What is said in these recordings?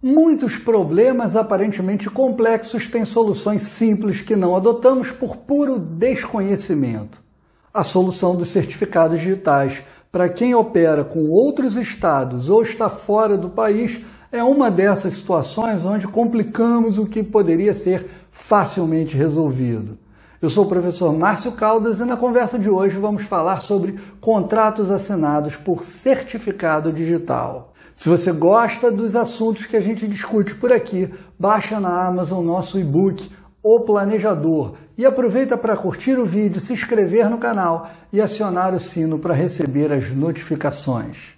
Muitos problemas aparentemente complexos têm soluções simples que não adotamos por puro desconhecimento. A solução dos certificados digitais para quem opera com outros estados ou está fora do país é uma dessas situações onde complicamos o que poderia ser facilmente resolvido. Eu sou o professor Márcio Caldas e na conversa de hoje vamos falar sobre contratos assinados por certificado digital. Se você gosta dos assuntos que a gente discute por aqui, baixa na Amazon nosso e-book O Planejador e aproveita para curtir o vídeo, se inscrever no canal e acionar o sino para receber as notificações.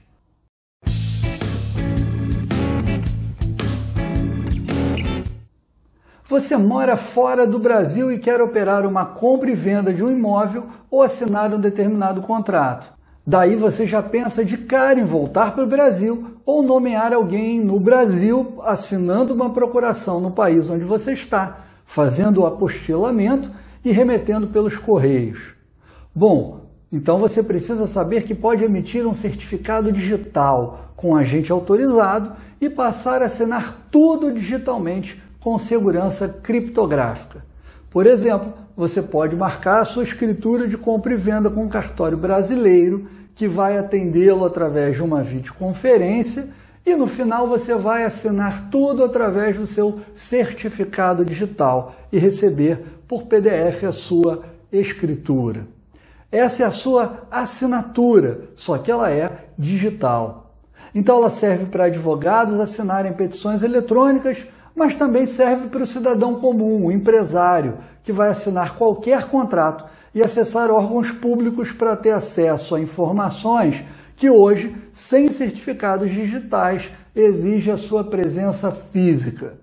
Você mora fora do Brasil e quer operar uma compra e venda de um imóvel ou assinar um determinado contrato. Daí você já pensa de cara em voltar para o Brasil ou nomear alguém no Brasil assinando uma procuração no país onde você está, fazendo o apostilamento e remetendo pelos correios. Bom, então você precisa saber que pode emitir um certificado digital com agente autorizado e passar a assinar tudo digitalmente com segurança criptográfica. Por exemplo, você pode marcar a sua escritura de compra e venda com um cartório brasileiro que vai atendê-lo através de uma videoconferência e no final você vai assinar tudo através do seu certificado digital e receber por PDF a sua escritura. Essa é a sua assinatura, só que ela é digital. Então ela serve para advogados assinarem petições eletrônicas mas também serve para o cidadão comum, o empresário, que vai assinar qualquer contrato e acessar órgãos públicos para ter acesso a informações que hoje, sem certificados digitais, exige a sua presença física.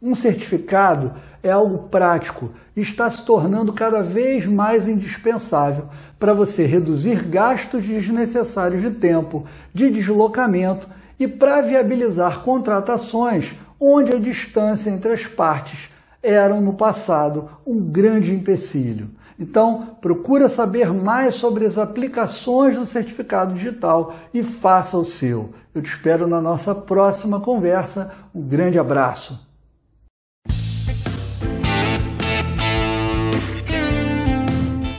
Um certificado é algo prático e está se tornando cada vez mais indispensável para você reduzir gastos desnecessários de tempo, de deslocamento e para viabilizar contratações onde a distância entre as partes eram no passado um grande empecilho. Então, procura saber mais sobre as aplicações do certificado digital e faça o seu. Eu te espero na nossa próxima conversa. Um grande abraço.